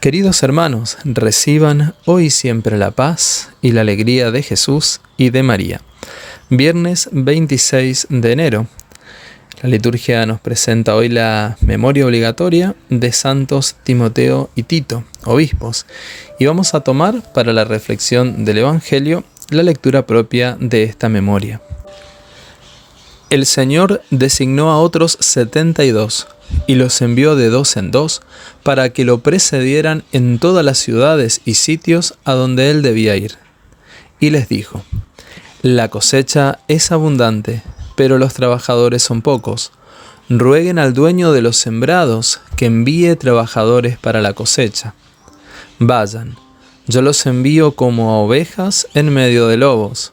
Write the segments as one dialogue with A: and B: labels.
A: Queridos hermanos, reciban hoy siempre la paz y la alegría de Jesús y de María. Viernes 26 de enero. La liturgia nos presenta hoy la memoria obligatoria de santos Timoteo y Tito, obispos, y vamos a tomar para la reflexión del Evangelio la lectura propia de esta memoria. El Señor designó a otros setenta y los envió de dos en dos para que lo precedieran en todas las ciudades y sitios a donde él debía ir. Y les dijo, La cosecha es abundante, pero los trabajadores son pocos. Rueguen al dueño de los sembrados que envíe trabajadores para la cosecha. Vayan, yo los envío como ovejas en medio de lobos.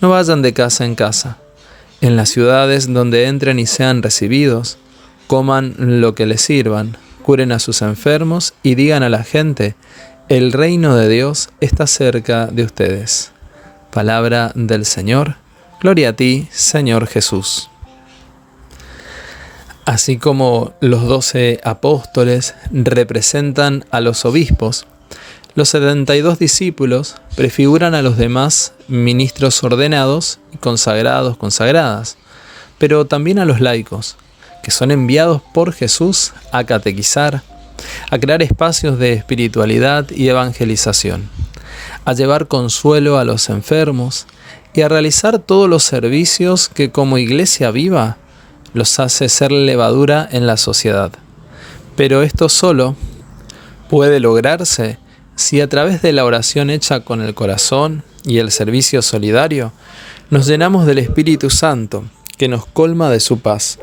A: No vayan de casa en casa. En las ciudades donde entren y sean recibidos, coman lo que les sirvan, curen a sus enfermos y digan a la gente, el reino de Dios está cerca de ustedes. Palabra del Señor. Gloria a ti, Señor Jesús. Así como los doce apóstoles representan a los obispos, los 72 discípulos prefiguran a los demás ministros ordenados y consagrados, consagradas, pero también a los laicos, que son enviados por Jesús a catequizar, a crear espacios de espiritualidad y evangelización, a llevar consuelo a los enfermos y a realizar todos los servicios que como iglesia viva los hace ser levadura en la sociedad. Pero esto solo puede lograrse si a través de la oración hecha con el corazón y el servicio solidario, nos llenamos del Espíritu Santo, que nos colma de su paz.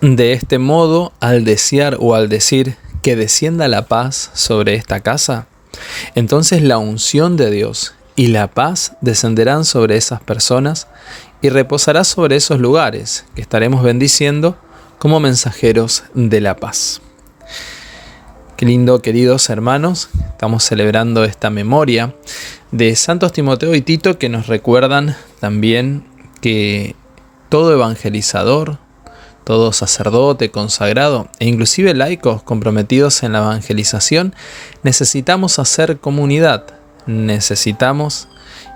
A: De este modo, al desear o al decir que descienda la paz sobre esta casa, entonces la unción de Dios y la paz descenderán sobre esas personas y reposará sobre esos lugares que estaremos bendiciendo como mensajeros de la paz. Qué lindo, queridos hermanos, estamos celebrando esta memoria de Santos Timoteo y Tito que nos recuerdan también que todo evangelizador, todo sacerdote consagrado e inclusive laicos comprometidos en la evangelización, necesitamos hacer comunidad, necesitamos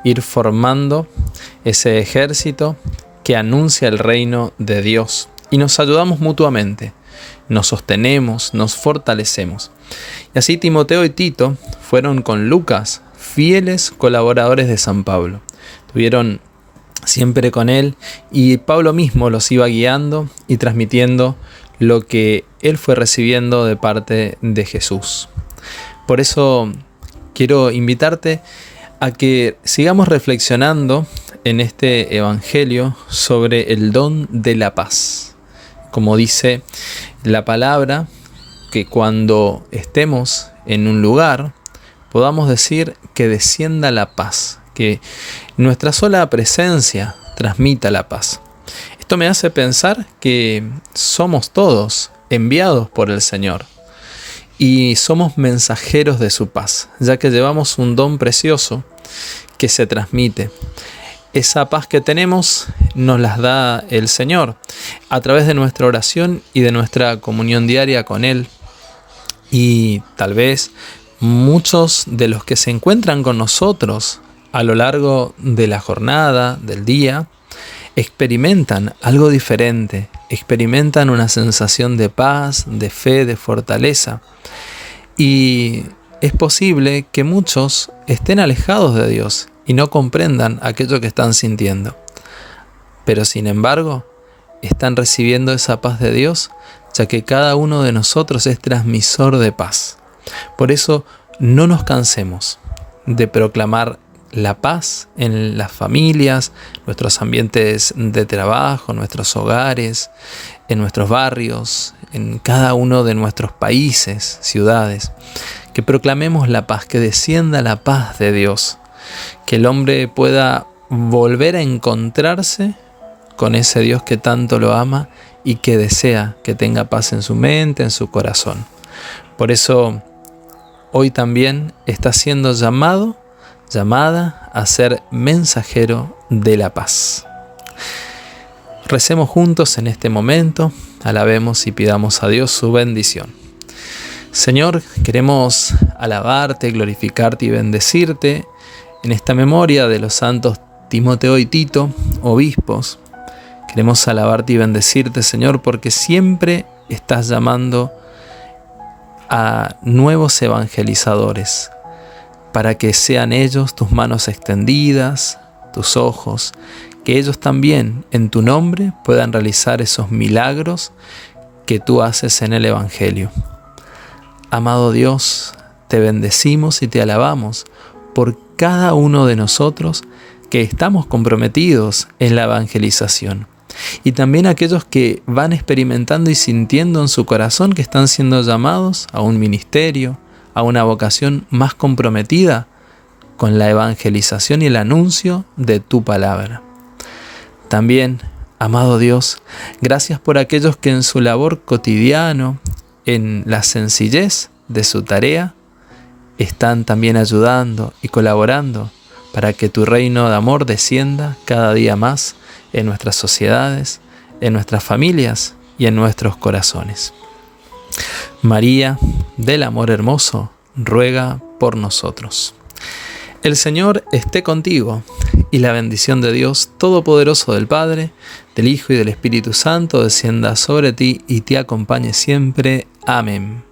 A: ir formando ese ejército que anuncia el reino de Dios y nos ayudamos mutuamente nos sostenemos, nos fortalecemos. Y así Timoteo y Tito fueron con Lucas fieles colaboradores de San Pablo. Tuvieron siempre con él y Pablo mismo los iba guiando y transmitiendo lo que él fue recibiendo de parte de Jesús. Por eso quiero invitarte a que sigamos reflexionando en este Evangelio sobre el don de la paz como dice la palabra, que cuando estemos en un lugar podamos decir que descienda la paz, que nuestra sola presencia transmita la paz. Esto me hace pensar que somos todos enviados por el Señor y somos mensajeros de su paz, ya que llevamos un don precioso que se transmite esa paz que tenemos nos las da el Señor a través de nuestra oración y de nuestra comunión diaria con Él. Y tal vez muchos de los que se encuentran con nosotros a lo largo de la jornada, del día, experimentan algo diferente, experimentan una sensación de paz, de fe, de fortaleza. Y es posible que muchos estén alejados de Dios y no comprendan aquello que están sintiendo. Pero sin embargo, están recibiendo esa paz de Dios, ya que cada uno de nosotros es transmisor de paz. Por eso, no nos cansemos de proclamar la paz en las familias, nuestros ambientes de trabajo, nuestros hogares, en nuestros barrios, en cada uno de nuestros países, ciudades. Que proclamemos la paz, que descienda la paz de Dios, que el hombre pueda volver a encontrarse con ese Dios que tanto lo ama y que desea que tenga paz en su mente, en su corazón. Por eso hoy también está siendo llamado, llamada a ser mensajero de la paz. Recemos juntos en este momento, alabemos y pidamos a Dios su bendición. Señor, queremos alabarte, glorificarte y bendecirte en esta memoria de los santos Timoteo y Tito, obispos. Queremos alabarte y bendecirte, Señor, porque siempre estás llamando a nuevos evangelizadores, para que sean ellos tus manos extendidas, tus ojos, que ellos también en tu nombre puedan realizar esos milagros que tú haces en el Evangelio. Amado Dios, te bendecimos y te alabamos cada uno de nosotros que estamos comprometidos en la evangelización y también aquellos que van experimentando y sintiendo en su corazón que están siendo llamados a un ministerio, a una vocación más comprometida con la evangelización y el anuncio de tu palabra. También, amado Dios, gracias por aquellos que en su labor cotidiano, en la sencillez de su tarea, están también ayudando y colaborando para que tu reino de amor descienda cada día más en nuestras sociedades, en nuestras familias y en nuestros corazones. María, del amor hermoso, ruega por nosotros. El Señor esté contigo y la bendición de Dios Todopoderoso del Padre, del Hijo y del Espíritu Santo descienda sobre ti y te acompañe siempre. Amén.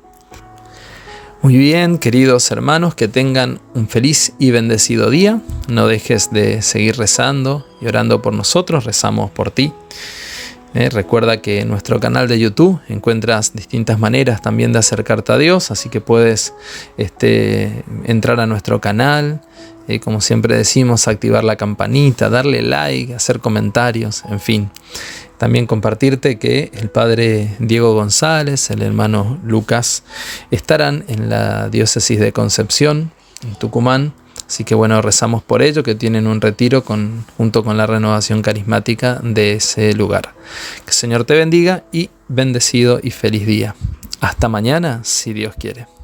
A: Muy bien, queridos hermanos, que tengan un feliz y bendecido día. No dejes de seguir rezando y orando por nosotros, rezamos por ti. Eh, recuerda que en nuestro canal de YouTube encuentras distintas maneras también de acercarte a Dios, así que puedes este, entrar a nuestro canal, eh, como siempre decimos, activar la campanita, darle like, hacer comentarios, en fin. También compartirte que el padre Diego González, el hermano Lucas, estarán en la diócesis de Concepción, en Tucumán. Así que bueno, rezamos por ello, que tienen un retiro con, junto con la renovación carismática de ese lugar. Que el Señor te bendiga y bendecido y feliz día. Hasta mañana, si Dios quiere.